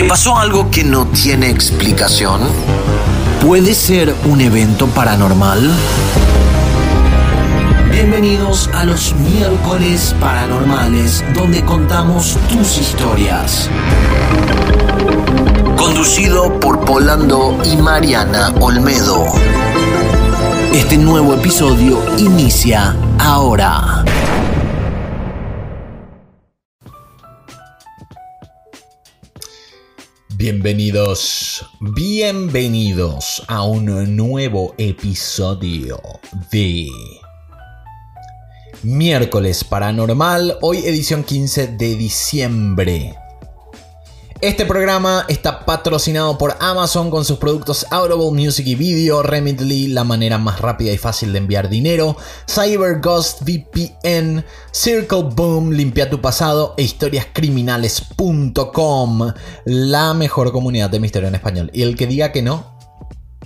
¿Te pasó algo que no tiene explicación? ¿Puede ser un evento paranormal? Bienvenidos a los miércoles paranormales, donde contamos tus historias. Conducido por Polando y Mariana Olmedo. Este nuevo episodio inicia ahora. Bienvenidos, bienvenidos a un nuevo episodio de Miércoles Paranormal, hoy edición 15 de diciembre. Este programa está patrocinado por Amazon con sus productos Audible Music y Video, Remitly, la manera más rápida y fácil de enviar dinero, CyberGhost VPN, Circle Boom, Limpia tu pasado e historiascriminales.com, la mejor comunidad de misterio en español. Y el que diga que no,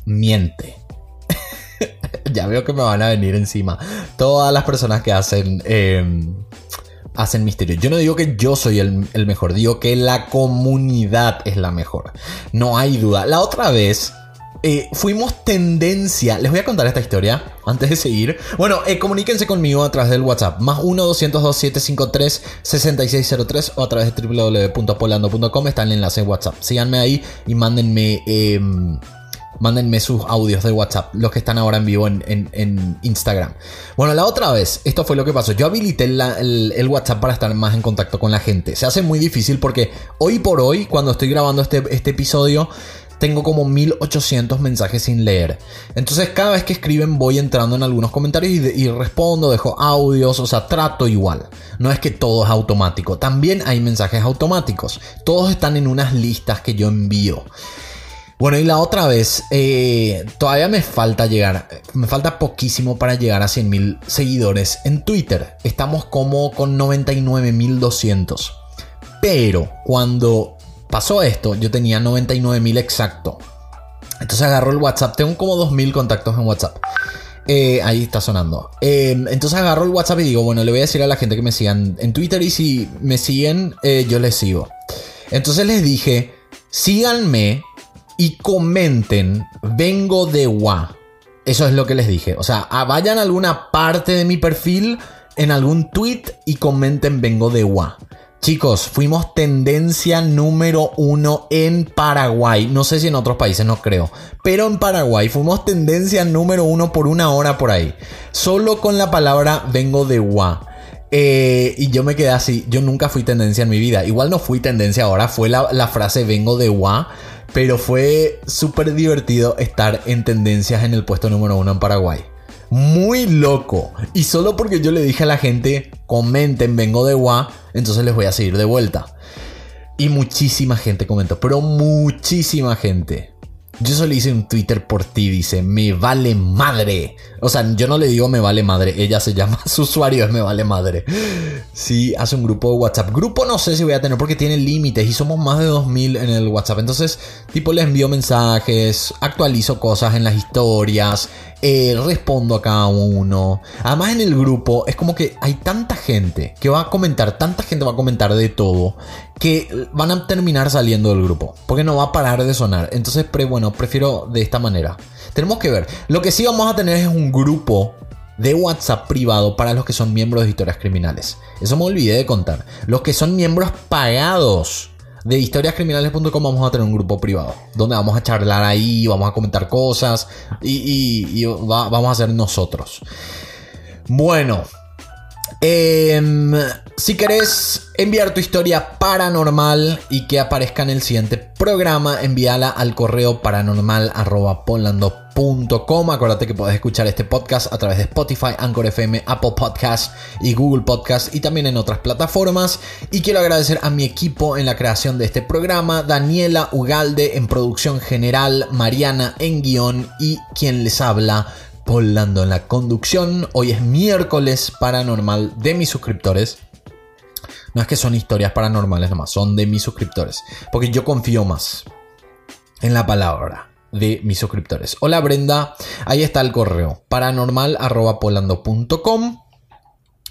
miente. ya veo que me van a venir encima todas las personas que hacen... Em, hacen misterio. Yo no digo que yo soy el, mejor, digo que la comunidad es la mejor. No hay duda. La otra vez eh, fuimos tendencia. Les voy a contar esta historia antes de seguir. Bueno, eh, comuníquense conmigo a través del WhatsApp. Más 1-202-753-6603 o a través de www.polando.com. Está el enlace en WhatsApp. Síganme ahí y mándenme em, Mándenme sus audios de WhatsApp, los que están ahora en vivo en, Instagram. Bueno, la otra vez, esto fue lo que pasó. Yo habilité el, WhatsApp para estar más en contacto con la gente. Se hace muy difícil porque hoy por hoy, cuando estoy grabando este, este episodio, tengo como 1800 mensajes sin leer. Entonces cada vez que escriben voy entrando en algunos comentarios y, respondo, dejo audios, o sea, trato igual. No es que todo es automático, también hay mensajes automáticos. Todos están en unas listas que yo envío. Bueno, y la otra vez, eh, todavía me falta llegar, me falta poquísimo para llegar a 100.000 seguidores en Twitter. Estamos como con 99.200. Pero cuando pasó esto, yo tenía 99.000 exacto. Entonces agarro el WhatsApp, tengo como 2.000 contactos en WhatsApp. Eh, ahí está sonando. Em, entonces agarro el WhatsApp y digo, bueno, le voy a decir a la gente que me sigan en Twitter y si me siguen, eh, yo les sigo. Entonces les dije, síganme y comenten, vengo de Wa. Eso es lo que les dije. O sea, vayan a alguna parte de mi perfil, en algún tweet y comenten, vengo de Wa. Chicos, fuimos tendencia número uno en Paraguay. No sé si en otros países, no creo. Pero en Paraguay fuimos tendencia número uno por una hora por ahí. Solo con la palabra vengo de Wa. Eh, y yo me quedé así. Yo nunca fui tendencia en mi vida. Igual no fui tendencia ahora. Fue la, frase vengo de Wa. Pero fue súper divertido estar en tendencias en el puesto número uno en Paraguay. Muy loco. Y solo porque yo le dije a la gente, comenten, vengo de Gua, entonces les voy a seguir de vuelta. Y muchísima gente comentó, pero muchísima gente. Yo solo hice un Twitter por ti, dice, me vale madre. O sea, yo no le digo me vale madre, ella se llama, su usuario es me vale madre. Sí, hace un grupo de WhatsApp. Grupo no sé si voy a tener porque tiene límites y somos más de 2000 en el WhatsApp. Entonces, tipo, le envío mensajes, actualizo cosas en las historias, eh, respondo a cada uno. Además en el grupo es como que hay tanta gente que va a comentar, tanta gente va a comentar de todo, que van a terminar saliendo del grupo, porque no va a parar de sonar. Entonces, bueno, prefiero de esta manera. Tenemos que ver. Lo que sí vamos a tener es un grupo de WhatsApp privado para los que son miembros de historias criminales. Eso me olvidé de contar. Los que son miembros pagados de historiascriminales.com vamos a tener un grupo privado donde vamos a charlar ahí, vamos a comentar cosas y, vamos a ser nosotros. Bueno, em, si querés enviar tu historia paranormal y que aparezca en el siguiente programa, envíala al correo paranormal.polando.com Acuérdate que puedes escuchar este podcast a través de Spotify, Anchor FM, Apple Podcasts y Google Podcasts y también en otras plataformas. Y quiero agradecer a mi equipo en la creación de este programa, Daniela Ugalde en producción general, Mariana en guion y quien les habla, Polando en la conducción. Hoy es miércoles paranormal de mis suscriptores. No es que son historias paranormales nomás, son de mis suscriptores. Porque yo confío más en la palabra de mis suscriptores. Hola Brenda, ahí está el correo paranormal.polando.com.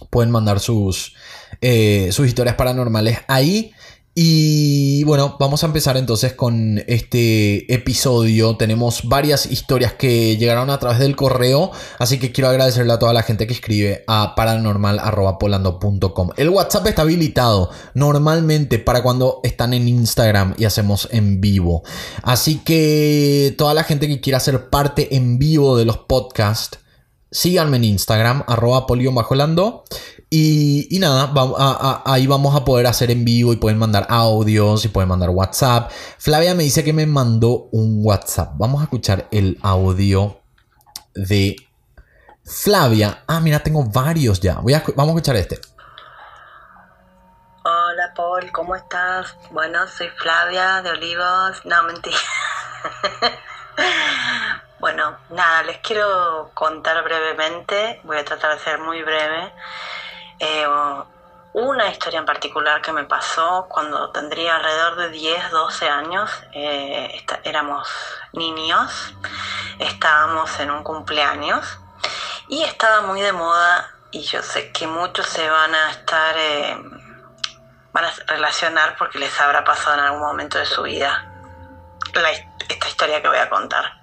Pueden mandar sus, eh, sus historias paranormales ahí. Y bueno, vamos a empezar entonces con este episodio. Tenemos varias historias que llegaron a través del correo, así que quiero agradecerle a toda la gente que escribe a paranormal.polando.com. El WhatsApp está habilitado normalmente para cuando están en Instagram y hacemos en vivo. Así que toda la gente que quiera ser parte en vivo de los podcasts, síganme en Instagram, arroba lando y, nada, ahí vamos a poder hacer en vivo y pueden mandar audios y pueden mandar WhatsApp. Flavia me dice que me mandó un WhatsApp. Vamos a escuchar el audio de Flavia. Ah, mira, tengo varios ya. A, vamos a escuchar este. Hola Paul, ¿cómo estás? Bueno, soy Flavia de Olivos. No, mentira. Bueno, nada, les quiero contar brevemente. Voy a tratar de ser muy breve eh, una historia en particular que me pasó cuando tendría alrededor de 10, 12 años, eh, éramos niños, estábamos en un cumpleaños y estaba muy de moda y yo sé que muchos se van a estar, eh, van a relacionar porque les habrá pasado en algún momento de su vida esta historia que voy a contar,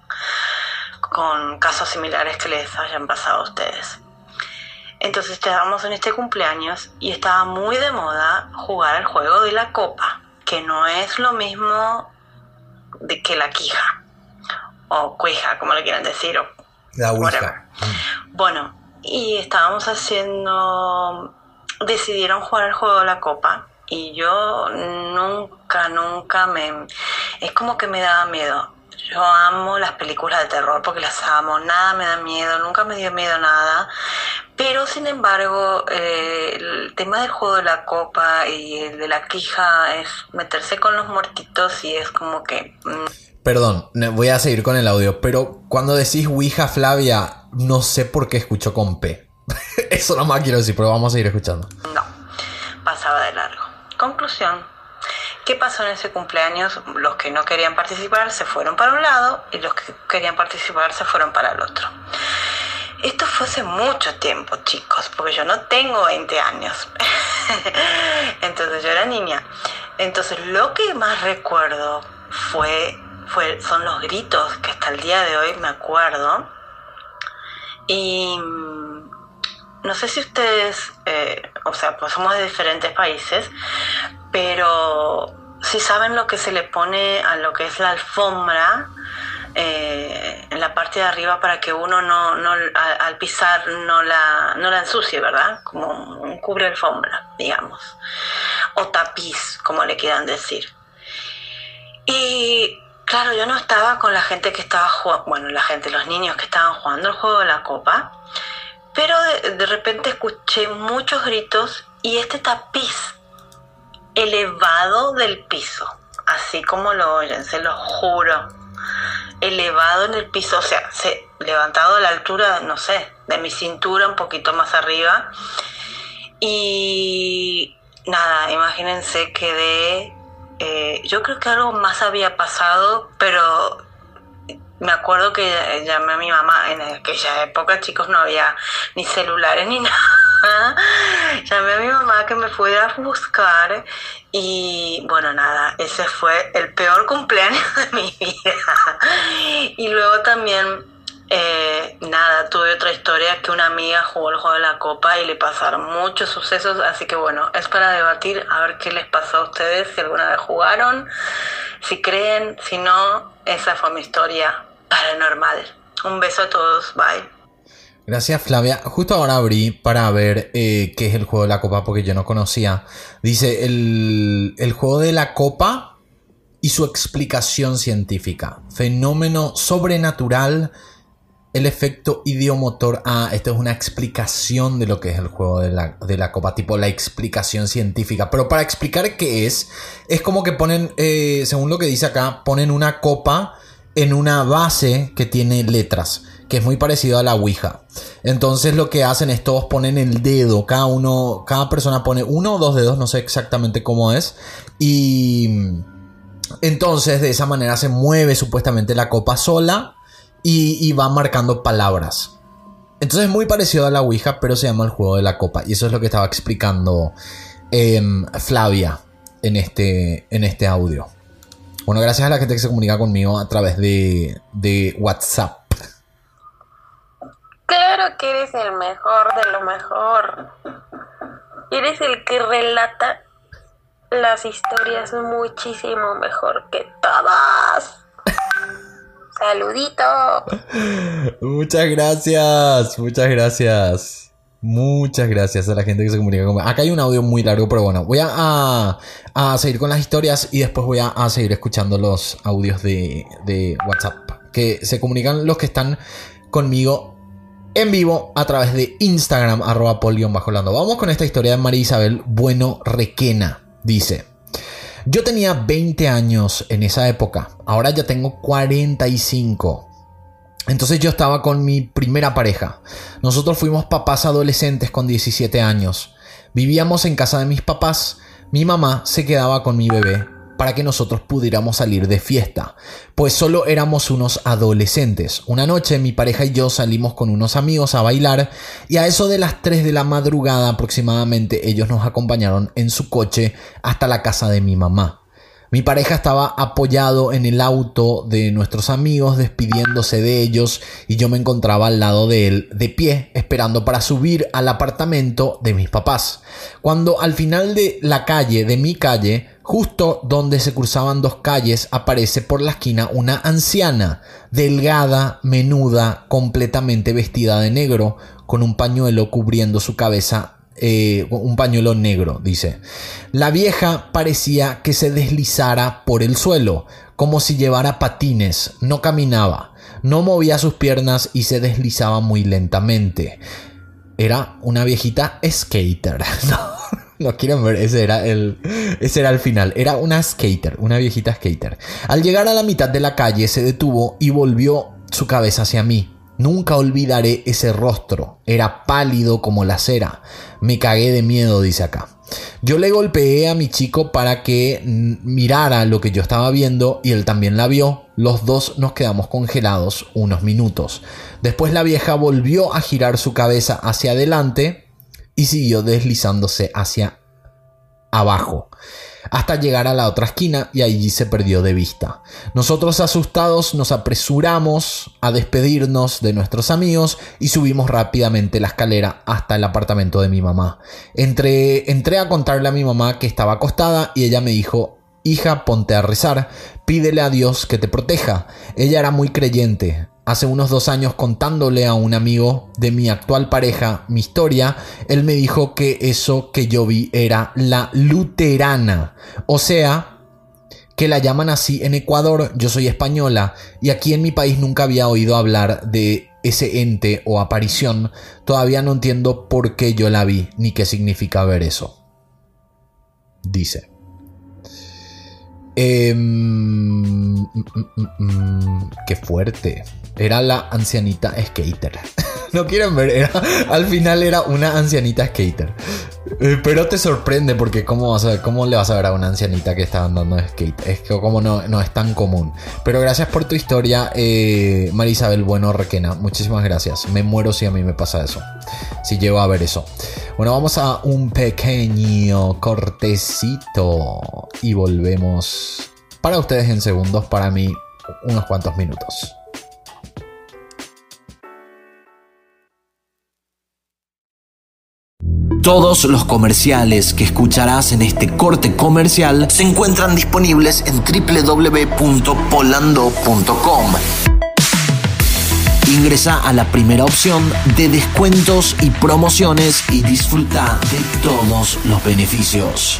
con casos similares que les hayan pasado a ustedes. Entonces estábamos en este cumpleaños y estaba muy de moda jugar el juego de la copa, que no es lo mismo de que la quija o cuija, como le quieran decir. O la ouija. Bueno, y estábamos haciendo, decidieron jugar el juego de la copa y yo nunca, nunca me, es como que me daba miedo. Yo amo las películas de terror porque las amo, nada me da miedo, nunca me dio miedo nada, pero sin embargo, eh, el tema del juego de la copa y el de la quija es meterse con los muertitos y es como que... Mm. Perdón, voy a seguir con el audio, pero cuando decís Ouija Flavia, no sé por qué escucho con P. Eso no más quiero decir, pero vamos a seguir escuchando. No, pasaba de largo. Conclusión. ¿Qué pasó en ese cumpleaños? Los que no querían participar se fueron para un lado y los que querían participar se fueron para el otro. Esto fue hace mucho tiempo, chicos, porque yo no tengo 20 años. Entonces yo era niña. Entonces lo que más recuerdo fue, son los gritos que hasta el día de hoy me acuerdo. Y mm, no sé si ustedes, eh, o sea, pues somos de diferentes países, pero si saben lo que se le pone a lo que es la alfombra eh, en la parte de arriba para que uno no, no al, pisar no la, no la ensucie, ¿verdad? Como un cubre alfombra, digamos. O tapiz, como le quieran decir. Y claro, yo no estaba con la gente que estaba jugando, bueno, la gente, los niños que estaban jugando el juego de la copa, pero de, de repente escuché muchos gritos y este tapiz elevado del piso, así como lo oyen, se lo juro elevado en el piso, o sea, se, levantado a la altura, no sé, de mi cintura, un poquito más arriba. Y nada, imagínense que de... Eh, yo creo que algo más había pasado, pero me acuerdo que llamé a mi mamá en aquella época, chicos, no había ni celulares ni nada. llamé a mi mamá que me fuera a buscar y bueno, nada, ese fue el peor cumpleaños de mi vida. y luego también, eh, nada, tuve otra historia que una amiga jugó el juego de la copa y le pasaron muchos sucesos, así que bueno, es para debatir a ver qué les pasó a ustedes, si alguna vez jugaron, si creen, si no, esa fue mi historia paranormal. Un beso a todos, bye. Gracias Flavia. Justo ahora abrí para ver eh, qué es el juego de la copa porque yo no conocía. Dice el, el juego de la copa y su explicación científica. Fenómeno sobrenatural. El efecto idiomotor. Ah, esto es una explicación de lo que es el juego de la, de la copa, tipo la explicación científica. Pero para explicar qué es, es como que ponen, eh, según lo que dice acá, ponen una copa en una base que tiene letras, que es muy parecido a la Ouija. Entonces lo que hacen es todos ponen el dedo, cada uno, cada persona pone uno o dos dedos, no sé exactamente cómo es, y entonces de esa manera se mueve supuestamente la copa sola y, va marcando palabras. Entonces es muy parecido a la Ouija, pero se llama el juego de la copa. Y eso es lo que estaba explicando em, Flavia. en este, en este audio. Bueno, gracias a la gente que se comunica conmigo a través de, de WhatsApp. Claro que eres el mejor de lo mejor. Eres el que relata las historias muchísimo mejor que todas. Saludito. Muchas gracias, muchas gracias. Muchas gracias a la gente que se comunica conmigo. Acá hay un audio muy largo, pero bueno, voy a, a, seguir con las historias y después voy a, a seguir escuchando los audios de, de, WhatsApp. Que se comunican los que están conmigo en vivo a través de Instagram, arroba bajo Vamos con esta historia de María Isabel Bueno Requena. Dice, yo tenía 20 años en esa época, ahora ya tengo 45. Entonces yo estaba con mi primera pareja. Nosotros fuimos papás adolescentes con 17 años. Vivíamos en casa de mis papás. Mi mamá se quedaba con mi bebé para que nosotros pudiéramos salir de fiesta, pues solo éramos unos adolescentes. Una noche mi pareja y yo salimos con unos amigos a bailar y a eso de las 3 de la madrugada aproximadamente ellos nos acompañaron en su coche hasta la casa de mi mamá. Mi pareja estaba apoyado en el auto de nuestros amigos, despidiéndose de ellos, y yo me encontraba al lado de él, de pie, esperando para subir al apartamento de mis papás. Cuando al final de la calle, de mi calle, justo donde se cruzaban dos calles, aparece por la esquina una anciana, delgada, menuda, completamente vestida de negro, con un pañuelo cubriendo su cabeza eh, un pañuelo negro, dice. La vieja parecía que se deslizara por el suelo, como si llevara patines, no caminaba, no movía sus piernas y se deslizaba muy lentamente. Era una viejita skater. No, no quieren ver, ese era el ese era el final. Era una skater, una viejita skater. Al llegar a la mitad de la calle se detuvo y volvió su cabeza hacia mí. Nunca olvidaré ese rostro. Era pálido como la cera. Me cagué de miedo, dice acá. Yo le golpeé a mi chico para que mirara lo que yo estaba viendo y él también la vio. Los dos nos quedamos congelados unos minutos. Después la vieja volvió a girar su cabeza hacia adelante y siguió deslizándose hacia abajo hasta llegar a la otra esquina y allí se perdió de vista. Nosotros asustados nos apresuramos a despedirnos de nuestros amigos y subimos rápidamente la escalera hasta el apartamento de mi mamá. Entré, entré a contarle a mi mamá que estaba acostada y ella me dijo, hija, ponte a rezar, pídele a Dios que te proteja. Ella era muy creyente, hace unos dos años contándole a un amigo de mi actual pareja mi historia, él me dijo que eso que yo vi era la luterana. O sea, que la llaman así en Ecuador, yo soy española, y aquí en mi país nunca había oído hablar de ese ente o aparición. Todavía no entiendo por qué yo la vi, ni qué significa ver eso. Dice. Eh, qué fuerte. Era la ancianita skater. no quieren ver, al final era una ancianita skater. Eh, pero te sorprende porque ¿cómo, vas a, cómo le vas a ver a una ancianita que está andando skate. Es que como no, no es tan común. Pero gracias por tu historia, eh, Marisabel Bueno Requena. Muchísimas gracias. Me muero si a mí me pasa eso. Si llego a ver eso. Bueno, vamos a un pequeño cortecito y volvemos para ustedes en segundos, para mí unos cuantos minutos. Todos los comerciales que escucharás en este corte comercial se encuentran disponibles en www.polando.com. Ingresa a la primera opción de descuentos y promociones y disfruta de todos los beneficios.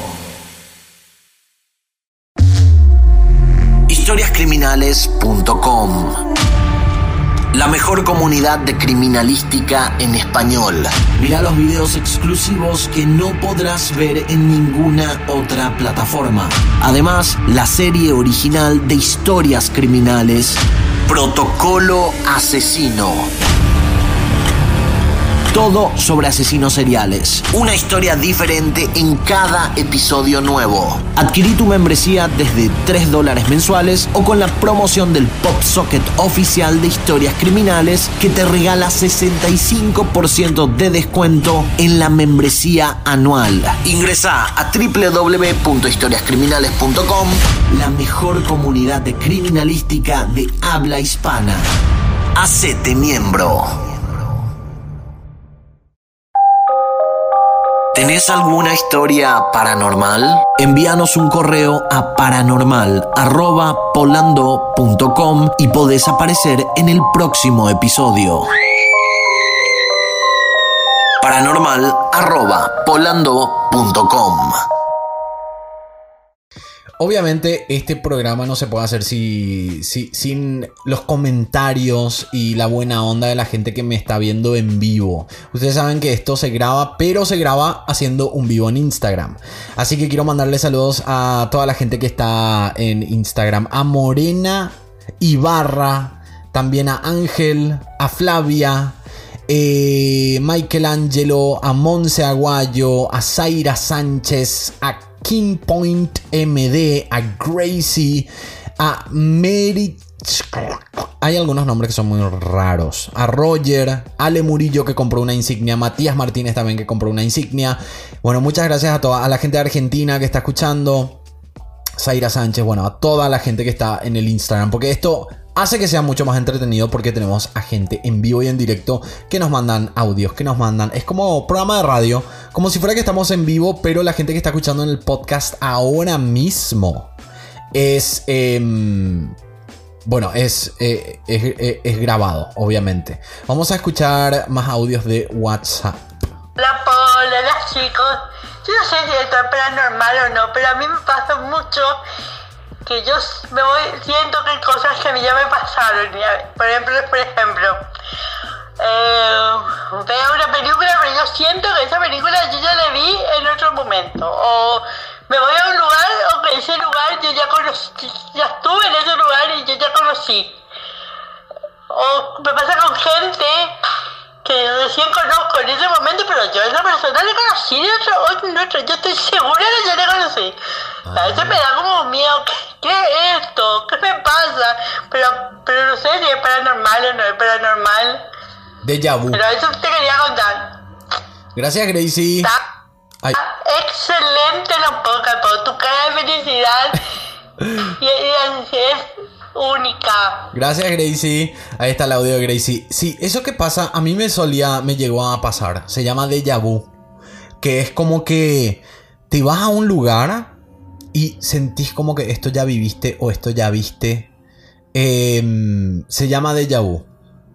historiascriminales.com la mejor comunidad de criminalística en español. Mira los videos exclusivos que no podrás ver en ninguna otra plataforma. Además, la serie original de historias criminales Protocolo Asesino. Todo sobre asesinos seriales. Una historia diferente en cada episodio nuevo. Adquirí tu membresía desde 3 dólares mensuales o con la promoción del Pop Socket oficial de historias criminales que te regala 65% de descuento en la membresía anual. Ingresa a www.historiascriminales.com, la mejor comunidad de criminalística de habla hispana. Hacete miembro. ¿Tenés alguna historia paranormal? Envíanos un correo a paranormal.polando.com y podés aparecer en el próximo episodio. Paranormal.polando.com Obviamente este programa no se puede hacer si, si- sin los comentarios y la buena onda de la gente que me está viendo en vivo. Ustedes saben que esto se graba, pero se graba haciendo un vivo en Instagram. Así que quiero mandarle saludos a toda la gente que está en Instagram. A Morena Ibarra, también a Ángel, a Flavia, eh, Michelangelo, a Monse Aguayo, a Zaira Sánchez, a King Point MD, a Gracie, a Mary. Hay algunos nombres que son muy raros. A Roger, Ale Murillo que compró una insignia, Matías Martínez también que compró una insignia. Bueno, muchas gracias a toda a la gente de Argentina que está escuchando. Zaira Sánchez, bueno, a toda la gente que está en el Instagram, porque esto hace que sea mucho más entretenido porque tenemos a gente en vivo y en directo que nos mandan audios, que nos mandan, es como programa de radio, como si fuera que estamos en vivo, pero la gente que está escuchando en el podcast ahora mismo es... em, bueno, es, eh, es, es- grabado, obviamente. Vamos a escuchar más audios de WhatsApp. La Paula, las chicos. Yo no sé si esto es paranormal o no, pero a mí me pasa mucho que yo me voy, siento que hay cosas que a mí ya me pasaron. Por ejemplo, por ejemplo, eh, veo una película, pero yo siento que esa película yo ya la vi en otro momento. O me voy a un lugar, o que ese lugar yo ya conocí, ya estuve en ese lugar y yo ya conocí. O me pasa con gente que recién conozco en ese momento, pero yo a esa persona le conocí de otro, yo estoy segura que yo le conocí. A veces me da como miedo, ¿qué, qué es esto? ¿Qué me pasa? Pero, pero no sé si es paranormal o no es paranormal. Déjà vu. Pero eso te quería contar. Gracias, Gracie. Está Ay, excelente la poca, por tu cara de felicidad. y, y es única. Gracias, Gracie. Ahí está el audio de Gracie. Sí, eso que pasa, a mí me solía, me llegó a pasar. Se llama déjà vu. Que es como que te vas a un lugar y sentís como que esto ya viviste o esto ya viste. Em, se llama déjà vu.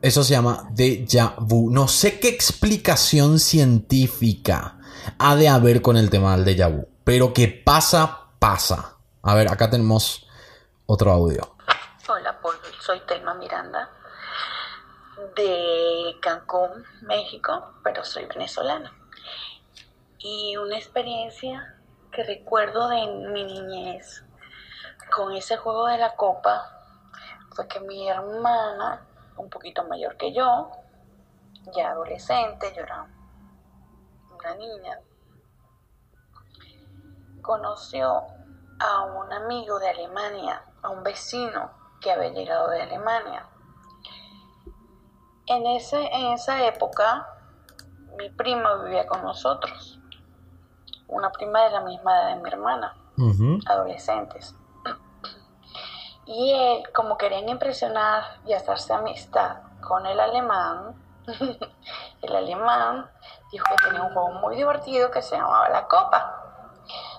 Eso se llama déjà vu. No sé qué explicación científica ha de haber con el tema del déjà vu. Pero que pasa, pasa. A ver, acá tenemos otro audio. Soy Telma Miranda de Cancún, México, pero soy venezolana. Y una experiencia que recuerdo de mi niñez con ese juego de la copa fue que mi hermana, un poquito mayor que yo, ya adolescente, yo era una niña, conoció a un amigo de Alemania, a un vecino que había llegado de Alemania. En, ese, en esa época, mi prima vivía con nosotros, una prima de la misma edad de mi hermana, adolescentes. Y él, como querían impresionar y hacerse amistad con el alemán, el alemán dijo que tenía un juego muy divertido que se llamaba la copa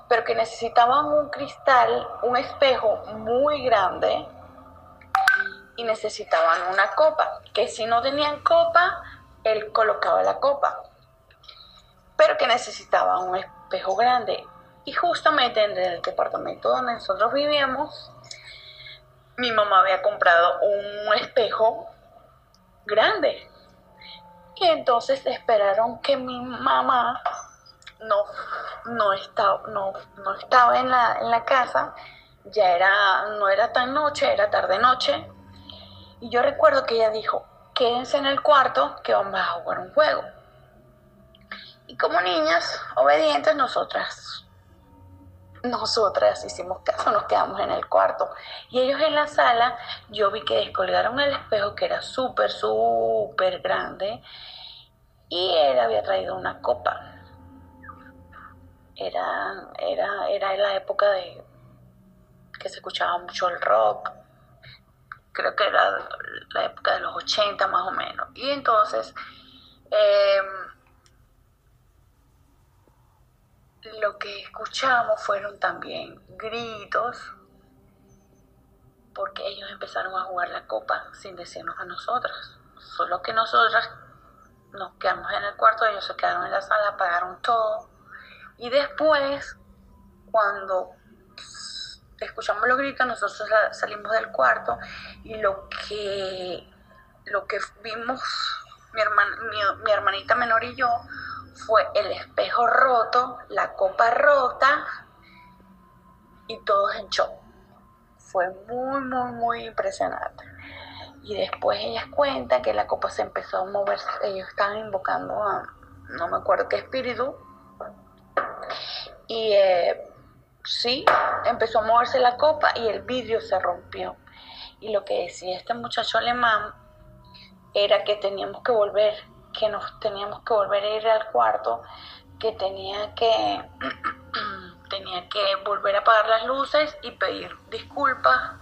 pero que necesitaban un cristal, un espejo muy grande y necesitaban una copa, que si no tenían copa, él colocaba la copa, pero que necesitaban un espejo grande. Y justamente en el departamento donde nosotros vivíamos, mi mamá había comprado un espejo grande. Y entonces esperaron que mi mamá no, no, estaba, no, no estaba en la, en la casa, ya era, no era tan noche, era tarde noche. Y yo recuerdo que ella dijo, quédense en el cuarto que vamos a jugar un juego. Y como niñas obedientes, nosotras, nosotras hicimos caso, nos quedamos en el cuarto. Y ellos en la sala, yo vi que descolgaron el espejo que era súper, súper grande. Y él había traído una copa. Era, era, era la época de que se escuchaba mucho el rock. Creo que era la época de los 80 más o menos. Y entonces... Eh, lo que escuchamos fueron también gritos, porque ellos empezaron a jugar la copa sin decirnos a nosotras. Solo que nosotras nos quedamos en el cuarto, ellos se quedaron en la sala, apagaron todo. Y después, cuando escuchamos los gritos, nosotros salimos del cuarto y lo que, lo que vimos mi, mi hermanita menor y yo fue el espejo roto, la copa rota y todos en shock. Fue muy, muy, muy impresionante. Y después ellas cuentan que la copa se empezó a mover, ellos estaban invocando a, no me acuerdo qué espíritu. Y eh, sí, empezó a moverse la copa y el vidrio se rompió. Y lo que decía este muchacho alemán era que teníamos que volver que nos teníamos que volver a ir al cuarto, que tenía que, tenía que volver a apagar las luces y pedir disculpas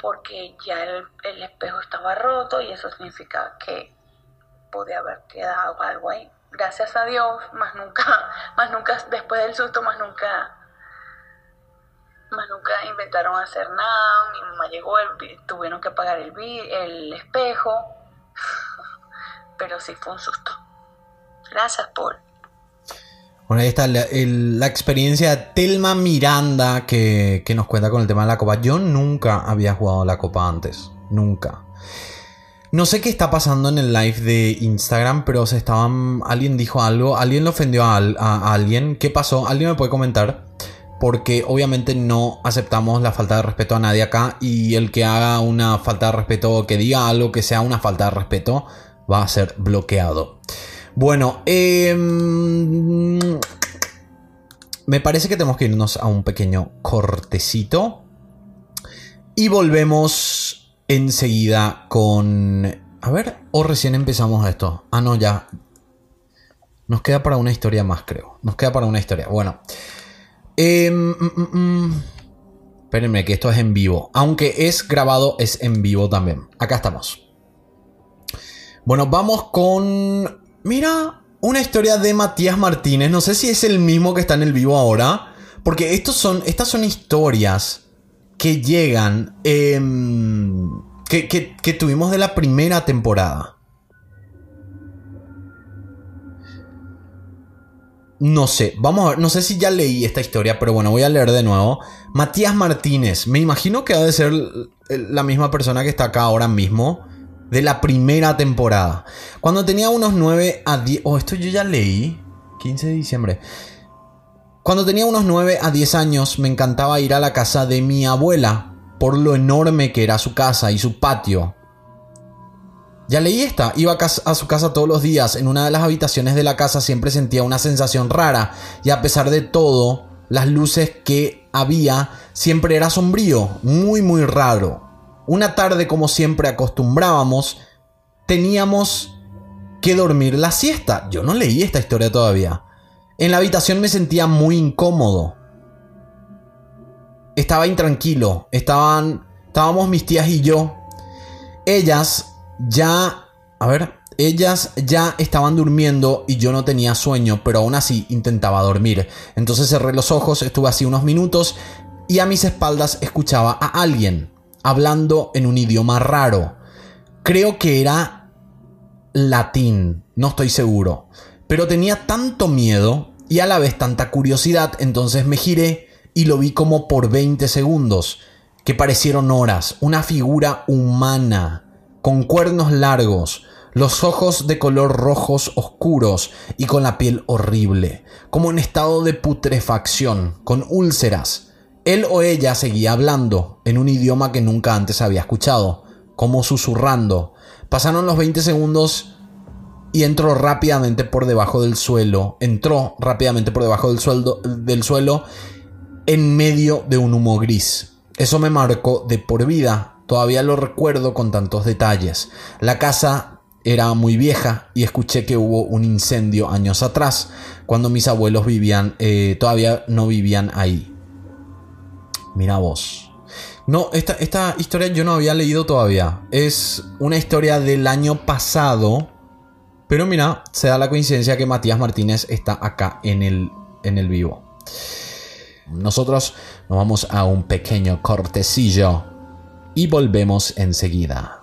porque ya el, espejo estaba roto y eso significaba que podía haber quedado algo ahí. Gracias a Dios, más nunca, más nunca, después del susto, más nunca más nunca inventaron hacer nada, mi mamá llegó, tuvieron que apagar el, el espejo, pero sí fue un susto. Gracias, Paul. Bueno, ahí está la, experiencia de Telma Miranda que, nos cuenta con el tema de la copa. Yo nunca había jugado la copa antes. Nunca. No sé qué está pasando en el live de Instagram, pero se estaban. Alguien dijo algo. Alguien le ofendió a, a, alguien. ¿Qué pasó? ¿Alguien me puede comentar? Porque obviamente no aceptamos la falta de respeto a nadie acá. Y el que haga una falta de respeto o que diga algo que sea una falta de respeto va a ser bloqueado. Bueno, em, me parece que tenemos que irnos a un pequeño cortecito. Y volvemos enseguida con... A ver, o recién empezamos esto. Ah, no, ya. Nos queda para una historia más, creo. Nos queda para una historia. Bueno. Em, mm, mm, mm. Espérenme, que esto es en vivo. Aunque es grabado, es en vivo también. Acá estamos. Bueno, vamos con. Mira, una historia de Matías Martínez. No sé si es el mismo que está en el vivo ahora. Porque estos son, estas son historias que llegan. Em, que, que tuvimos de la primera temporada. No sé, vamos a ver, no sé si ya leí esta historia, pero bueno, voy a leer de nuevo. Matías Martínez, me imagino que ha de ser la misma persona que está acá ahora mismo de la primera temporada. Cuando tenía unos 9 a 10... Oh, esto yo ya leí. 15 de diciembre. Cuando tenía unos 9 a 10 años me encantaba ir a la casa de mi abuela por lo enorme que era su casa y su patio. Ya leí esta, iba a, su casa todos los días, en una de las habitaciones de la casa siempre sentía una sensación rara y a pesar de todo, las luces que había siempre era sombrío, muy muy raro. Una tarde, como siempre acostumbrábamos, teníamos que dormir la siesta. Yo no leí esta historia todavía. En la habitación me sentía muy incómodo. Estaba intranquilo. Estaban. Estábamos mis tías y yo. Ellas ya. A ver. Ellas ya estaban durmiendo y yo no tenía sueño, pero aún así intentaba dormir. Entonces cerré los ojos, estuve así unos minutos y a mis espaldas escuchaba a alguien hablando en un idioma raro. Creo que era latín, no estoy seguro. Pero tenía tanto miedo y a la vez tanta curiosidad, entonces me giré y lo vi como por 20 segundos, que parecieron horas, una figura humana, con cuernos largos, los ojos de color rojos oscuros y con la piel horrible, como en estado de putrefacción, con úlceras. Él o ella seguía hablando en un idioma que nunca antes había escuchado, como susurrando. Pasaron los 20 segundos y entró rápidamente por debajo del suelo, entró rápidamente por debajo del, del suelo en medio de un humo gris. Eso me marcó de por vida, todavía lo recuerdo con tantos detalles. La casa era muy vieja y escuché que hubo un incendio años atrás, cuando mis abuelos vivían, eh, todavía no vivían ahí. Mira vos. No, esta, esta historia yo no había leído todavía. Es una historia del año pasado pero mira, se da la coincidencia que Matías Martínez está acá en el, en el vivo. Nosotros nos vamos a un pequeño cortecillo y volvemos enseguida.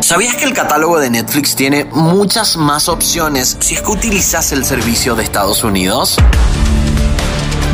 ¿Sabías que el catálogo de Netflix tiene muchas más opciones si es que utilizas el servicio de Estados Unidos?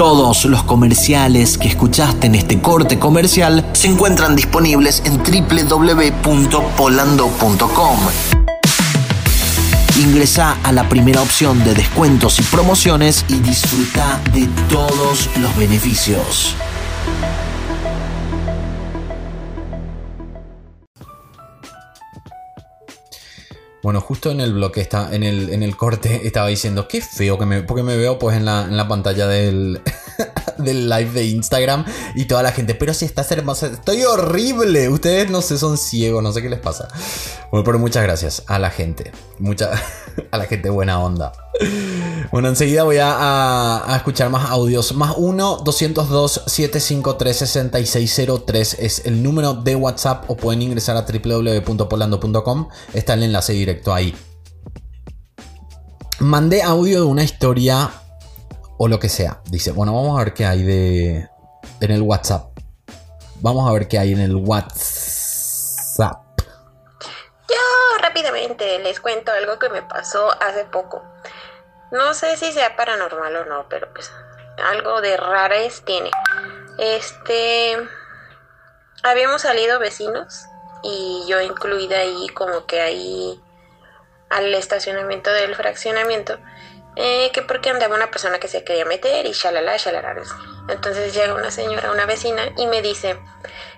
Todos los comerciales que escuchaste en este corte comercial se encuentran disponibles en www.polando.com. Ingresa a la primera opción de descuentos y promociones y disfruta de todos los beneficios. Bueno, justo en el bloque, está, en, el, en el corte, estaba diciendo, qué feo que me. Porque me veo pues en la, en la pantalla del, del live de Instagram y toda la gente, pero si estás hermosa, estoy horrible. Ustedes no sé, son ciegos, no sé qué les pasa. Bueno, pero muchas gracias a la gente. Mucha, a la gente buena onda. Bueno, enseguida voy a, escuchar más audios. Más 1-202-753-6603 es el número de WhatsApp o pueden ingresar a www.polando.com. Está el enlace directo ahí. Mandé audio de una historia o lo que sea. Dice, bueno, vamos a ver qué hay de en el WhatsApp. Vamos a ver qué hay en el WhatsApp. Yo rápidamente les cuento algo que me pasó hace poco. No sé si sea paranormal o no, pero pues algo de rares tiene. Este habíamos salido vecinos y yo incluida ahí como que ahí al estacionamiento del fraccionamiento eh, que porque andaba una persona que se quería meter y shalala, shalala. Entonces llega una señora, una vecina, y me dice,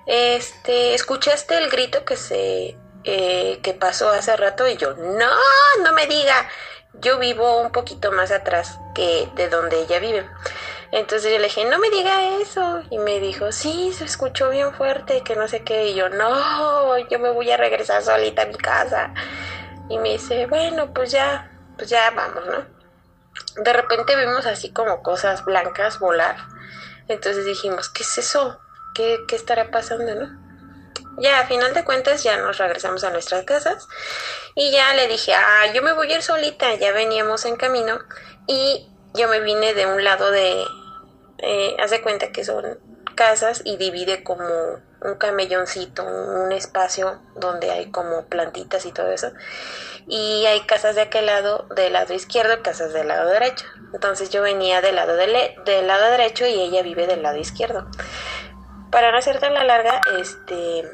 este, ¿escuchaste el grito que se, eh, que pasó hace rato? Y yo, no, no me diga, yo vivo un poquito más atrás que de donde ella vive. Entonces yo le dije, no me diga eso. Y me dijo, sí, se escuchó bien fuerte, que no sé qué. Y yo, no, yo me voy a regresar solita a mi casa. Y me dice, bueno, pues ya, pues ya vamos, ¿no? de repente vimos así como cosas blancas volar. Entonces dijimos, ¿qué es eso? ¿Qué, qué estará pasando, no? Ya, a final de cuentas, ya nos regresamos a nuestras casas. Y ya le dije, ah, yo me voy a ir solita. Ya veníamos en camino. Y yo me vine de un lado de. Eh, hace cuenta que son casas y divide como un camelloncito, un espacio donde hay como plantitas y todo eso y hay casas de aquel lado, del lado izquierdo, casas del lado derecho. Entonces yo venía del lado, del, del lado derecho y ella vive del lado izquierdo. Para no hacer tan la larga, este,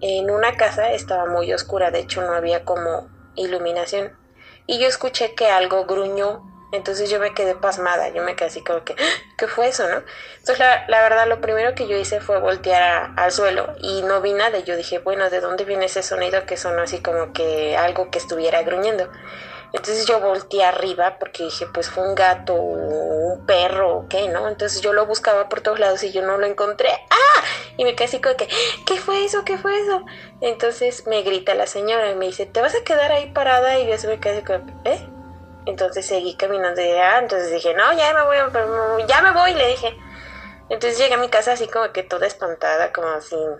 en una casa estaba muy oscura, de hecho no había como iluminación. Y yo escuché que algo gruñó Entonces yo me quedé pasmada, yo me quedé así como que, ¿qué fue eso, no? Entonces la, la verdad lo primero que yo hice fue voltear al suelo y no vi nada. Yo dije, bueno, ¿de dónde viene ese sonido que sonó así como que algo que estuviera gruñendo? Entonces yo volteé arriba porque dije, pues fue un gato, un perro, o qué, ¿no? Entonces yo lo buscaba por todos lados y yo no lo encontré. ¡Ah! Y me quedé así como que, ¿qué fue eso? ¿Qué fue eso? Entonces me grita la señora y me dice, ¿te vas a quedar ahí parada? Y yo se me quedé así como, ¿eh? Entonces seguí caminando y ah, entonces dije, no, ya me voy, ya me voy, le dije. Entonces llegué a mi casa así como que toda espantada, como sin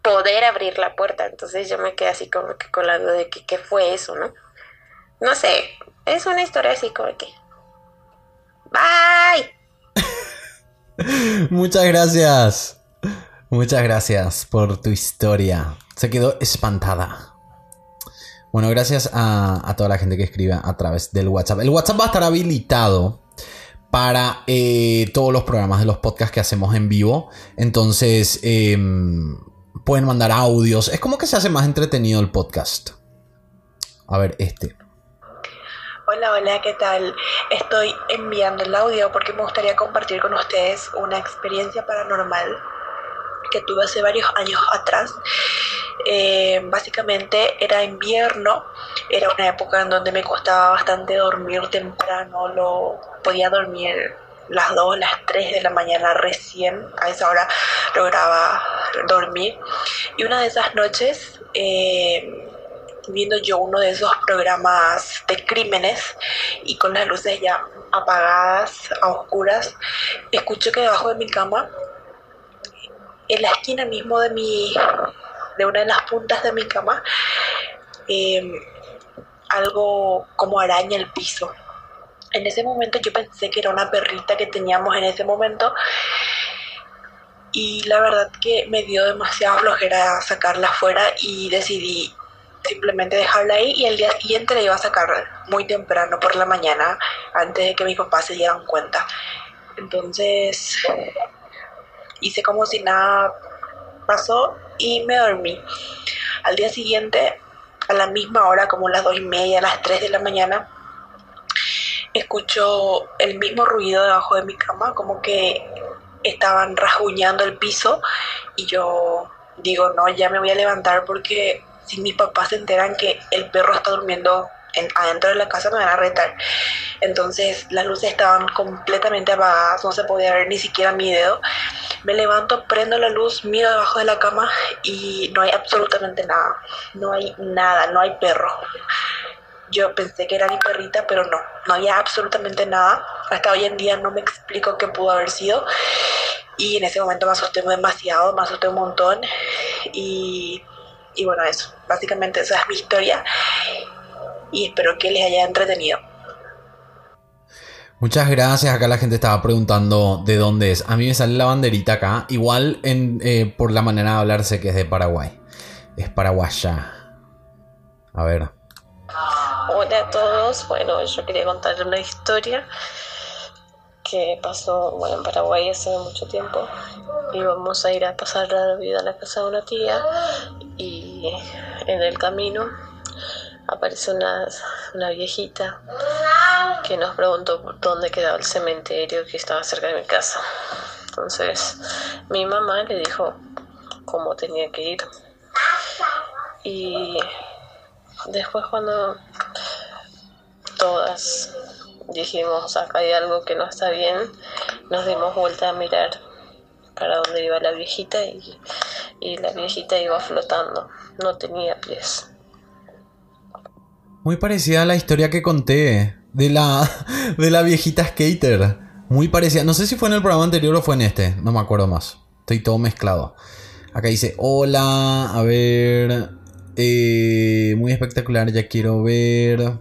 poder abrir la puerta. Entonces yo me quedé así como que con la duda de que qué fue eso, ¿no? No sé, es una historia así como que... Bye. Muchas gracias. Muchas gracias por tu historia. Se quedó espantada. Bueno, gracias a, toda la gente que escribe a través del WhatsApp. El WhatsApp va a estar habilitado para eh, todos los programas de los podcasts que hacemos en vivo. Entonces, em, pueden mandar audios. Es como que se hace más entretenido el podcast. A ver, este. Hola, hola, ¿qué tal? Estoy enviando el audio porque me gustaría compartir con ustedes una experiencia paranormal que tuve hace varios años atrás. Eh, básicamente era invierno, era una época en donde me costaba bastante dormir temprano, lo podía dormir las 2, las 3 de la mañana recién, a esa hora lograba dormir. Y una de esas noches, eh, viendo yo uno de esos programas de crímenes y con las luces ya apagadas, a oscuras, escucho que debajo de mi cama, en la esquina mismo de mi, de una de las puntas de mi cama, eh, algo como araña el piso. En ese momento yo pensé que era una perrita que teníamos en ese momento y la verdad que me dio demasiada flojera sacarla afuera y decidí simplemente dejarla ahí y el día siguiente la iba a sacar muy temprano por la mañana antes de que mis papás se dieran cuenta. Entonces hice como si nada pasó y me dormí. Al día siguiente, a la misma hora, como las dos y media, las tres de la mañana, escucho el mismo ruido debajo de mi cama, como que estaban rasguñando el piso y yo digo, no, ya me voy a levantar porque si mis papás se enteran que el perro está durmiendo en- adentro de la casa me van a retar. Entonces las luces estaban completamente apagadas, no se podía ver ni siquiera mi dedo. Me levanto, prendo la luz, miro debajo de la cama y no hay absolutamente nada. No hay nada, no hay perro. Yo pensé que era mi perrita, pero no, no había absolutamente nada. Hasta hoy en día no me explico qué pudo haber sido. Y en ese momento me asusté demasiado, me asusté un montón. Y, y bueno, eso. Básicamente esa es mi historia. Y espero que les haya entretenido. Muchas gracias. Acá la gente estaba preguntando de dónde es. A mí me sale la banderita acá. Igual en, eh, por la manera de hablar sé que es de Paraguay. Es paraguaya. A ver. Hola a todos, bueno, yo quería contarles una historia que pasó bueno, en Paraguay hace mucho tiempo. Íbamos a ir a pasar la Navidad a la casa de una tía y en el camino aparece una, una viejita que nos preguntó por dónde quedaba el cementerio que estaba cerca de mi casa. Entonces mi mamá le dijo cómo tenía que ir. Y después cuando todas dijimos acá hay algo que no está bien, nos dimos vuelta a mirar para dónde iba la viejita y, y la viejita iba flotando, no tenía pies. Muy parecida a la historia que conté de la, de la viejita skater. Muy parecida. No sé si fue en el programa anterior o fue en este. No me acuerdo más. Estoy todo mezclado. Acá dice, hola, a ver. eh, muy espectacular, ya quiero ver.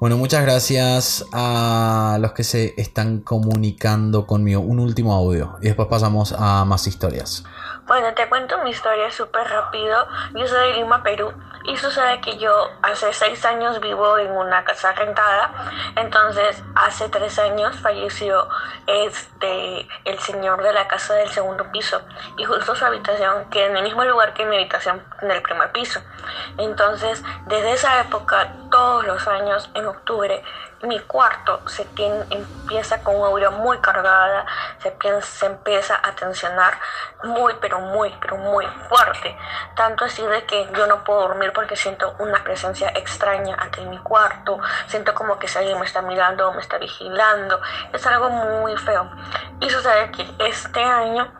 Bueno, muchas gracias a los que se están comunicando conmigo. Un último audio y después pasamos a más historias. Bueno, te cuento mi historia súper rápido. Yo soy de Lima, Perú. Y sucede que yo hace seis años vivo en una casa rentada. Entonces, hace tres años falleció este el señor de la casa del segundo piso. Y justo su habitación queda en el mismo lugar que mi habitación en el primer piso. Entonces, desde esa época, todos los años, en octubre, mi cuarto se tiene, empieza con una aura muy cargada, se, se empieza a tensionar muy, pero muy, pero muy fuerte. Tanto así de que yo no puedo dormir porque siento una presencia extraña aquí en mi cuarto, siento como que si alguien me está mirando o me está vigilando. Es algo muy feo. Y sucede que este año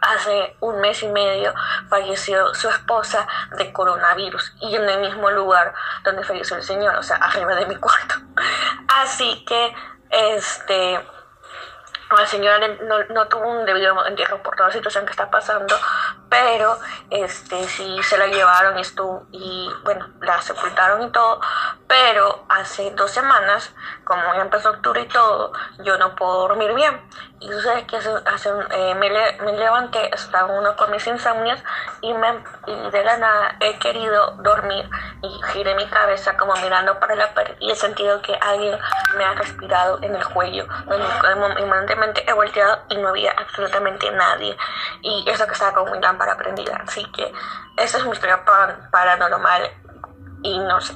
hace un mes y medio falleció su esposa de coronavirus y en el mismo lugar donde falleció el señor, o sea, arriba de mi cuarto. Así que, este, la señora no, tuvo un debido entierro por toda la situación que está pasando, pero este sí se la llevaron estuvo, y bueno, la sepultaron y todo, pero hace dos semanas, como ya empezó octubre y todo, yo no puedo dormir bien. Y sucede que hace, eh, me, me, levanté, estaba uno con mis insomnios y, me, y de la nada he querido dormir y giré mi cabeza como mirando para la pared y he sentido que alguien me ha respirado en el cuello. Inmediatamente he volteado y no había absolutamente nadie. Y eso que estaba con mi lámpara prendida. Así que esa es mi historia paranormal y no sé.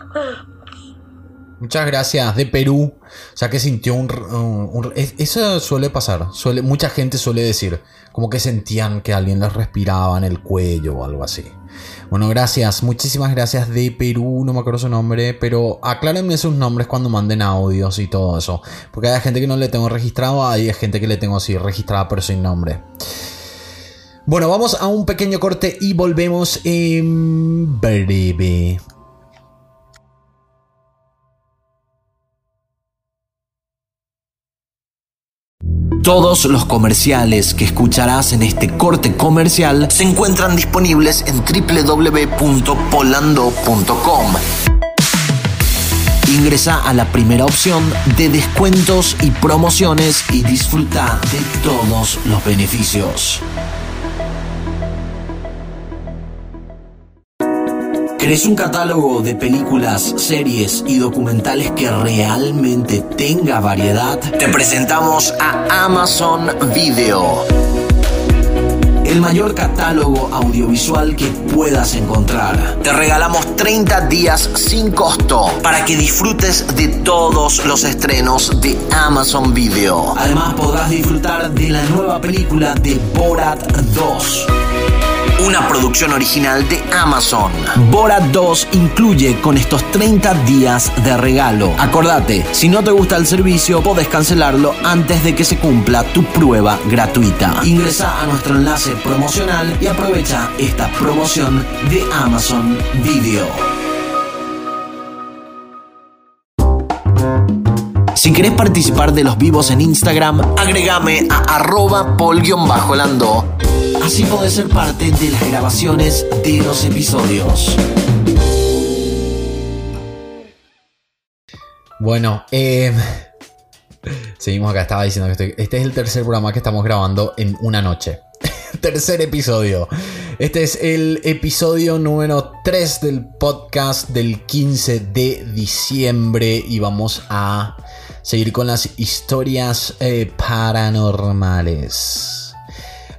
Muchas gracias. De Perú. O sea que sintió un, eso suele pasar. Suele, mucha gente suele decir. Como que sentían que alguien les respiraba en el cuello o algo así. Bueno, gracias. Muchísimas gracias de Perú. No me acuerdo su nombre. Pero aclárenme sus nombres cuando manden audios y todo eso. Porque hay gente que no le tengo registrado. Hay gente que le tengo así registrada pero sin nombre. Bueno, vamos a un pequeño corte y volvemos en breve. Todos los comerciales que escucharás en este corte comercial se encuentran disponibles en www.polando.com. Ingresa a la primera opción de descuentos y promociones y disfruta de todos los beneficios. ¿Querés un catálogo de películas, series y documentales que realmente tenga variedad? Te presentamos a Amazon Video. El mayor catálogo audiovisual que puedas encontrar. Te regalamos 30 días sin costo para que disfrutes de todos los estrenos de Amazon Video. Además podrás disfrutar de la nueva película de Borat 2 una producción original de Amazon. Borat 2 incluye con estos 30 días de regalo. Acordate, si no te gusta el servicio, podés cancelarlo antes de que se cumpla tu prueba gratuita. Ingresa a nuestro enlace promocional y aprovecha esta promoción de Amazon Video. Si querés participar de los vivos en Instagram, agregame a arroba pol-lando Así podés ser parte de las grabaciones de los episodios. Bueno, eh, seguimos acá. Estaba diciendo que este, este, es el tercer programa que estamos grabando en una noche. tercer episodio. Este es el episodio número 3 del podcast del 15 de diciembre y vamos a seguir con las historias eh, paranormales.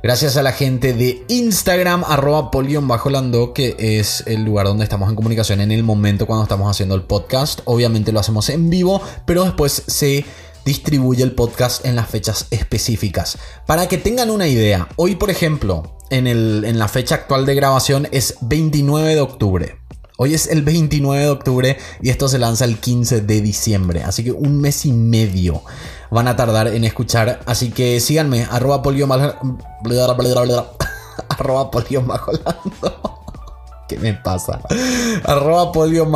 Gracias a la gente de Instagram, arroba polion bajo que es el lugar donde estamos en comunicación en el momento cuando estamos haciendo el podcast. Obviamente lo hacemos en vivo, pero después se distribuye el podcast en las fechas específicas. Para que tengan una idea, hoy por ejemplo, en, en la fecha actual de grabación es 29 de octubre. Hoy es el 29 de octubre y esto se lanza el 15 de diciembre, así que un mes y medio van a tardar en escuchar. Así que síganme, arroba polio ¿Qué me pasa? arroba polio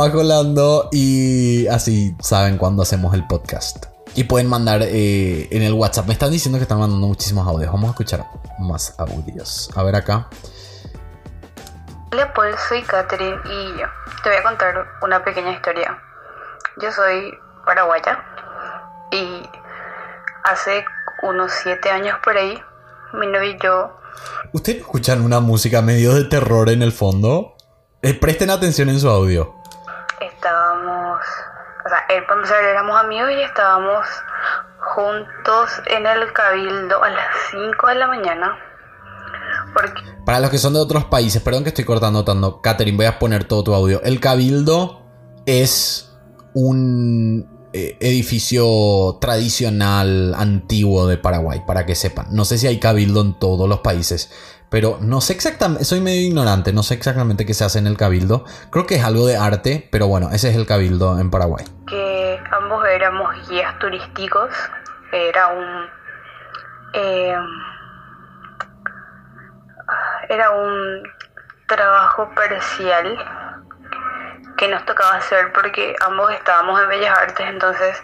y así saben cuando hacemos el podcast. Y pueden mandar eh, en el WhatsApp. Me están diciendo que están mandando muchísimos audios. Vamos a escuchar más audios. A ver acá. Hola Paul, soy Katherine y yo te voy a contar una pequeña historia. Yo soy paraguaya y hace unos siete años por ahí, mi novio y yo... ¿Ustedes escuchan una música medio de terror en el fondo? Eh, presten atención en su audio. Estábamos... O sea, él, éramos amigos y estábamos juntos en el cabildo a las 5 de la mañana. Porque... Para los que son de otros países, perdón que estoy cortando tanto. Catherine, voy a poner todo tu audio. El cabildo es un eh, edificio tradicional antiguo de Paraguay, para que sepan. No sé si hay cabildo en todos los países, pero no sé exactamente, soy medio ignorante, no sé exactamente qué se hace en el cabildo. Creo que es algo de arte, pero bueno, ese es el cabildo en Paraguay. Que ambos éramos guías turísticos, era un... Eh, era un trabajo parcial que nos tocaba hacer porque ambos estábamos en Bellas Artes, entonces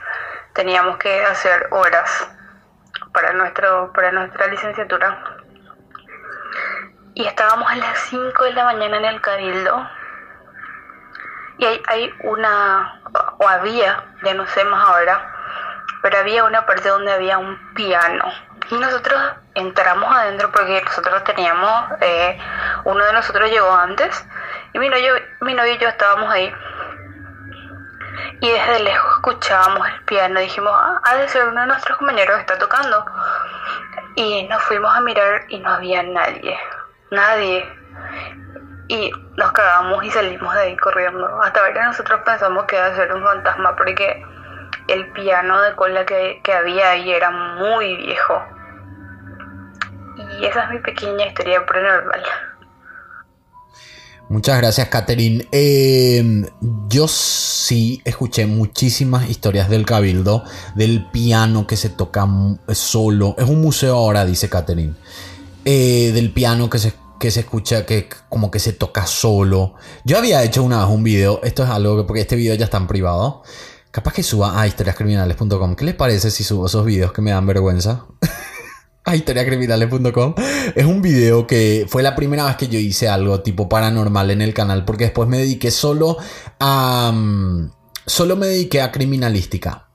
teníamos que hacer horas para, nuestro, para nuestra licenciatura. Y estábamos a las 5 de la mañana en el cabildo. Y hay, hay una, o había, ya no sé más ahora, pero había una parte donde había un piano. Y nosotros entramos adentro porque nosotros teníamos, eh, uno de nosotros llegó antes y mi novio, mi novio y yo estábamos ahí. Y desde lejos escuchábamos el piano. Dijimos, ah, ha de ser uno de nuestros compañeros que está tocando. Y nos fuimos a mirar y no había nadie. Nadie. Y nos cagamos y salimos de ahí corriendo. Hasta ahora nosotros pensamos que iba a ser un fantasma porque el piano de cola que, que había ahí era muy viejo. Y esa es mi pequeña historia paranormal. Muchas gracias, Catherine. Em, yo sí escuché muchísimas historias del cabildo, del piano que se toca solo. Es un museo ahora, dice Catherine. Eh, del piano que se, que se escucha, que como que se toca solo. Yo había hecho una vez un video, esto es algo que, porque este video ya está en privado. Capaz que suba a historiascriminales.com. ¿Qué les parece si subo esos videos que me dan vergüenza? a historiacriminales.com. Es un video que fue la primera vez que yo hice algo tipo paranormal en el canal, porque después me dediqué solo a... Mm, solo me dediqué a criminalística.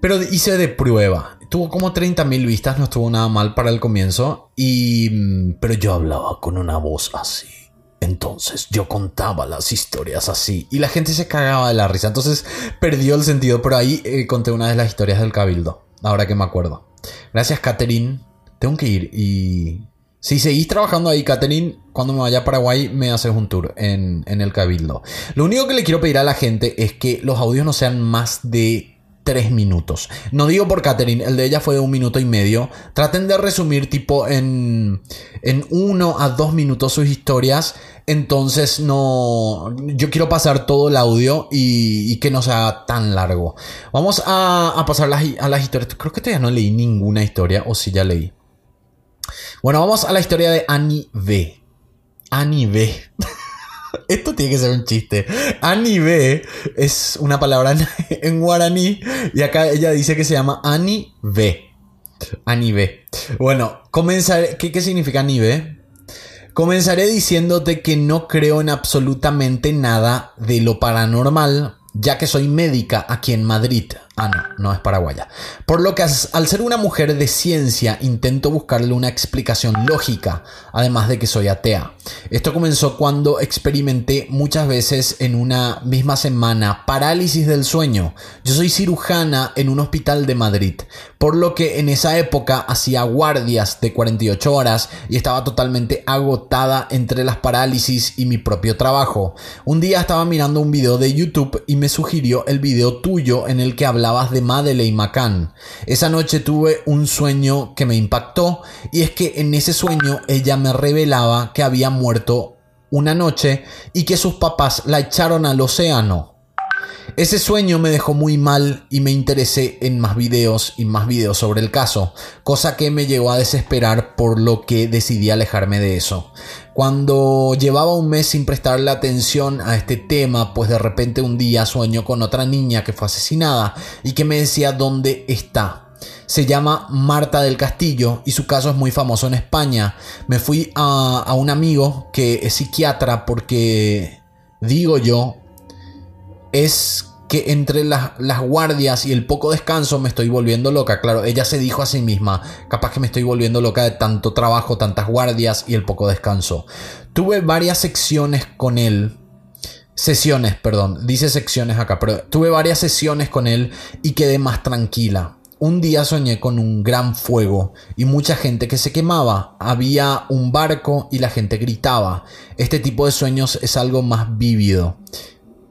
Pero hice de prueba. Tuvo como 30.000 vistas, no estuvo nada mal para el comienzo. Y... Mm, pero yo hablaba con una voz así. Entonces yo contaba las historias así y la gente se cagaba de la risa. Entonces perdió el sentido, pero ahí eh, conté una de las historias del cabildo, ahora que me acuerdo. Gracias, Catherine. Tengo que ir y... Si seguís trabajando ahí, Catherine, cuando me vaya a Paraguay me haces un tour en, en el Cabildo. Lo único que le quiero pedir a la gente es que los audios no sean más de tres minutos. No digo por Catherine, el de ella fue de un minuto y medio. Traten de resumir tipo en, en uno a dos minutos sus historias. Entonces no... Yo quiero pasar todo el audio y, que no sea tan largo. Vamos a, pasar a las historias. Creo que todavía no leí ninguna historia o si ya leí. Bueno, vamos a la historia de Annie B. Annie B. Esto tiene que ser un chiste. Annie B es una palabra en guaraní y acá ella dice que se llama Annie B. B. Bueno, comenzaré. ¿Qué, qué significa Annie B? Comenzaré diciéndote que no creo en absolutamente nada de lo paranormal, ya que soy médica aquí en Madrid. Ah, no, no es paraguaya. Por lo que al ser una mujer de ciencia intento buscarle una explicación lógica, además de que soy atea. Esto comenzó cuando experimenté muchas veces en una misma semana parálisis del sueño. Yo soy cirujana en un hospital de Madrid, por lo que en esa época hacía guardias de 48 horas y estaba totalmente agotada entre las parálisis y mi propio trabajo. Un día estaba mirando un video de YouTube y me sugirió el video tuyo en el que hablaba de Madeleine McCann. Esa noche tuve un sueño que me impactó y es que en ese sueño ella me revelaba que había muerto una noche y que sus papás la echaron al océano. Ese sueño me dejó muy mal y me interesé en más videos y más videos sobre el caso, cosa que me llevó a desesperar por lo que decidí alejarme de eso. Cuando llevaba un mes sin prestarle atención a este tema, pues de repente un día sueño con otra niña que fue asesinada y que me decía dónde está. Se llama Marta del Castillo y su caso es muy famoso en España. Me fui a, a un amigo que es psiquiatra porque, digo yo, es que entre las, guardias y el poco descanso me estoy volviendo loca. Claro, ella se dijo a sí misma, capaz que me estoy volviendo loca de tanto trabajo, tantas guardias y el poco descanso. Tuve varias secciones con él. Sesiones, perdón, dice secciones acá, pero tuve varias sesiones con él y quedé más tranquila. Un día soñé con un gran fuego y mucha gente que se quemaba. Había un barco y la gente gritaba. Este tipo de sueños es algo más vívido.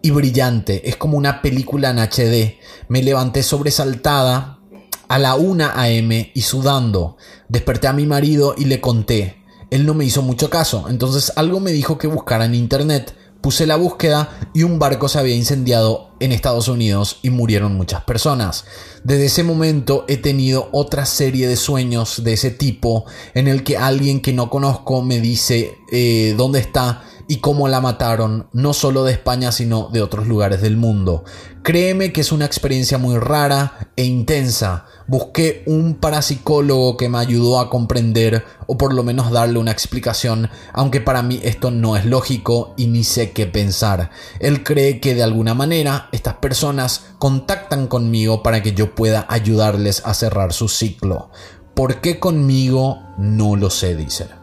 Y brillante. Es como una película en HD. Me levanté sobresaltada a la 1 a.m. y sudando. Desperté a mi marido y le conté. Él no me hizo mucho caso, entonces algo me dijo que buscara en internet. Puse la búsqueda y un barco se había incendiado en Estados Unidos y murieron muchas personas. Desde ese momento he tenido otra serie de sueños de ese tipo en el que alguien que no conozco me dice eh, dónde está y cómo la mataron, no solo de España, sino de otros lugares del mundo. Créeme que es una experiencia muy rara e intensa. Busqué un parapsicólogo que me ayudó a comprender o por lo menos darle una explicación, aunque para mí esto no es lógico y ni sé qué pensar. Él cree que de alguna manera estas personas contactan conmigo para que yo pueda ayudarles a cerrar su ciclo. ¿Por qué conmigo? No lo sé, dice.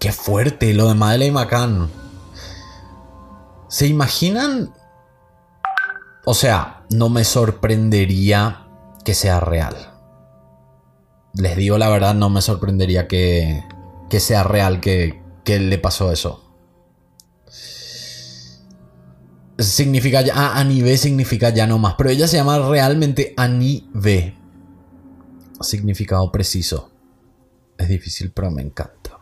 Qué fuerte lo de Madeleine McCann. ¿Se imaginan? O sea, no me sorprendería que sea real. Les digo la verdad, no me sorprendería que, que sea real que, que le pasó eso. Significa ya. Ah, Annie significa ya no más. Pero ella se llama realmente Annie B. Significado preciso. Es difícil, pero me encanta.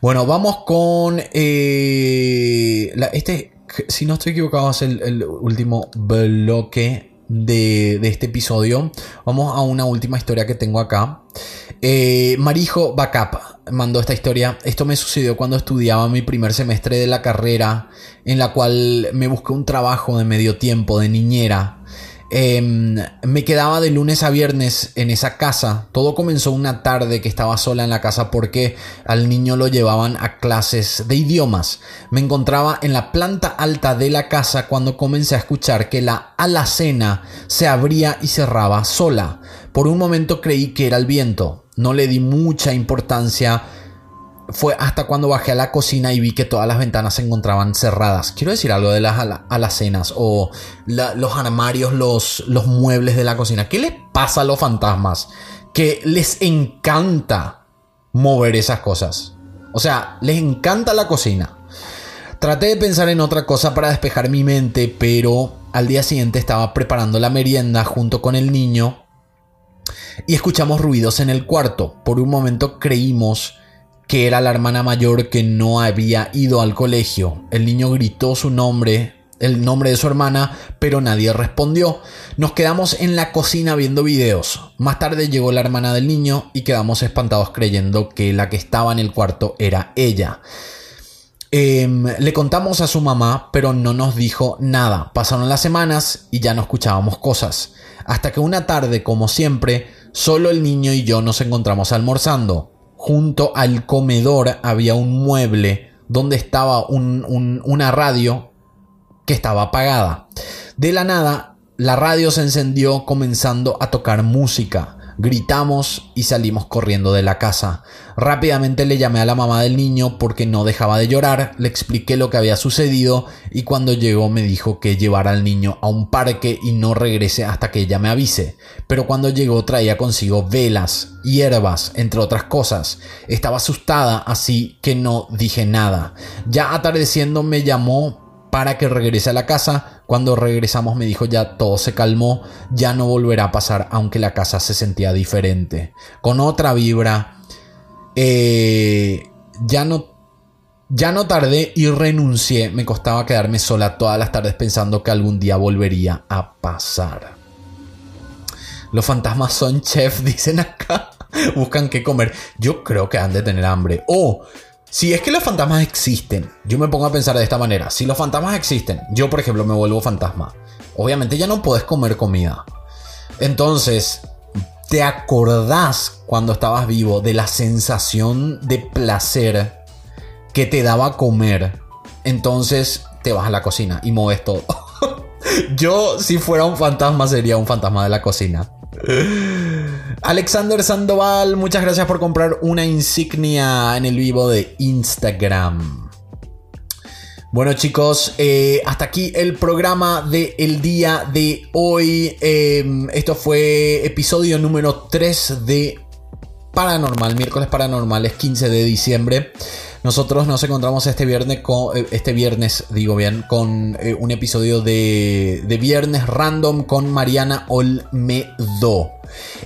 Bueno, vamos con. Eh, este, si no estoy equivocado, es el, último bloque de, este episodio. Vamos a una última historia que tengo acá. Eh, Marijo Backup mandó esta historia. Esto me sucedió cuando estudiaba mi primer semestre de la carrera, en la cual me busqué un trabajo de medio tiempo, de niñera. Em, me quedaba de lunes a viernes en esa casa. Todo comenzó una tarde que estaba sola en la casa porque al niño lo llevaban a clases de idiomas. Me encontraba en la planta alta de la casa cuando comencé a escuchar que la alacena se abría y cerraba sola. Por un momento creí que era el viento. No le di mucha importancia fue hasta cuando bajé a la cocina y vi que todas las ventanas se encontraban cerradas. Quiero decir algo de las alacenas o los armarios, los, los muebles de la cocina. ¿Qué les pasa a los fantasmas? Que les encanta mover esas cosas. O sea, les encanta la cocina. Traté de pensar en otra cosa para despejar mi mente, pero al día siguiente estaba preparando la merienda junto con el niño y escuchamos ruidos en el cuarto. Por un momento creímos que era la hermana mayor que no había ido al colegio. El niño gritó su nombre, el nombre de su hermana, pero nadie respondió. Nos quedamos en la cocina viendo videos. Más tarde llegó la hermana del niño y quedamos espantados creyendo que la que estaba en el cuarto era ella. Em, le contamos a su mamá, pero no nos dijo nada. Pasaron las semanas y ya no escuchábamos cosas. Hasta que una tarde, como siempre, solo el niño y yo nos encontramos almorzando junto al comedor había un mueble donde estaba una radio que estaba apagada. De la nada, la radio se encendió comenzando a tocar música. Gritamos y salimos corriendo de la casa. Rápidamente le llamé a la mamá del niño porque no dejaba de llorar, le expliqué lo que había sucedido y cuando llegó me dijo que llevara al niño a un parque y no regrese hasta que ella me avise. Pero cuando llegó traía consigo velas, hierbas, entre otras cosas. Estaba asustada, así que no dije nada. Ya atardeciendo me llamó para que regrese a la casa. Cuando regresamos me dijo ya todo se calmó, ya no volverá a pasar, aunque la casa se sentía diferente. Con otra vibra, eh, ya no... Ya no tardé y renuncié. Me costaba quedarme sola todas las tardes pensando que algún día volvería a pasar. Los fantasmas son chef, dicen acá. Buscan qué comer. Yo creo que han de tener hambre. O si es que los fantasmas existen, yo me pongo a pensar de esta manera. Si los fantasmas existen, yo por ejemplo me vuelvo fantasma. Obviamente ya no puedes comer comida. Entonces, ¿te acordás cuando estabas vivo de la sensación de placer que te daba comer? Entonces te vas a la cocina y mueves todo. yo si fuera un fantasma sería un fantasma de la cocina. Alexander Sandoval, muchas gracias por comprar una insignia en el vivo de Instagram. Bueno chicos, eh, hasta aquí el programa del día de hoy. Em, esto fue episodio número 3 de Paranormal, miércoles paranormales 15 de diciembre. Nosotros nos encontramos este viernes, con, eh, este viernes digo bien, con eh, un episodio de, Viernes Random con Mariana Olmedo.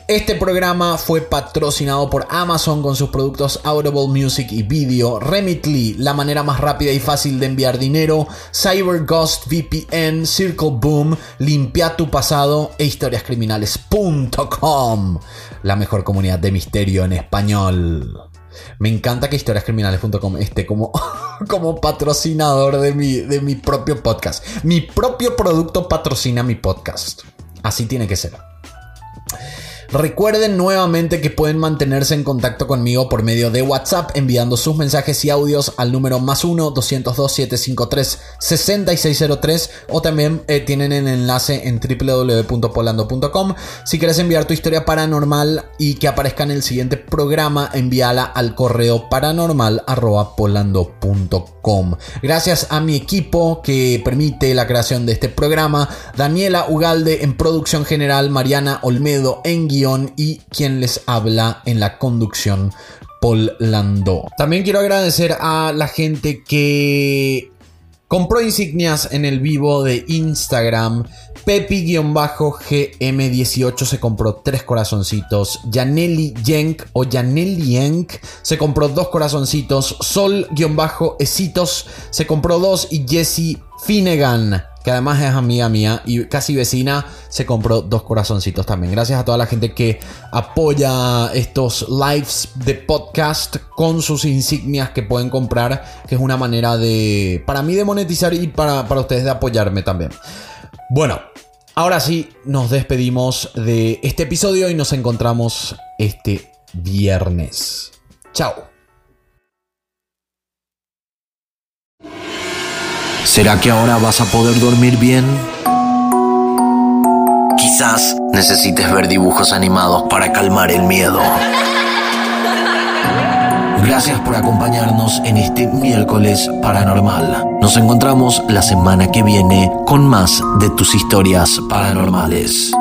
Este programa fue patrocinado por Amazon con sus productos Audible Music y Video, Remitly, la manera más rápida y fácil de enviar dinero, CyberGhost VPN, Circle Boom, Limpia tu pasado e historiascriminales.com, la mejor comunidad de misterio en español. Me encanta que historiascriminales.com esté como, como patrocinador de mi, de mi propio podcast. Mi propio producto patrocina mi podcast. Así tiene que ser. Recuerden nuevamente que pueden mantenerse en contacto conmigo por medio de WhatsApp enviando sus mensajes y audios al número más 1-202-753-6603 o también eh, tienen el enlace en www.polando.com. Si quieres enviar tu historia paranormal y que aparezca en el siguiente programa, envíala al correo paranormal.polando.com. Gracias a mi equipo que permite la creación de este programa, Daniela Ugalde en producción general, Mariana Olmedo en y quien les habla en la conducción, Paul Landó. También quiero agradecer a la gente que compró insignias en el vivo de Instagram. Pepi-GM18 se compró tres corazoncitos. Yaneli Yenk o Yaneli Yenk se compró dos corazoncitos. Sol-Esitos se compró dos. Y Jesse Finnegan que además es amiga mía y casi vecina, se compró dos corazoncitos también. Gracias a toda la gente que apoya estos lives de podcast con sus insignias que pueden comprar, que es una manera de, para mí, de monetizar y para, para ustedes de apoyarme también. Bueno, ahora sí, nos despedimos de este episodio y nos encontramos este viernes. Chao. ¿Será que ahora vas a poder dormir bien? Quizás necesites ver dibujos animados para calmar el miedo. Gracias por acompañarnos en este miércoles paranormal. Nos encontramos la semana que viene con más de tus historias paranormales.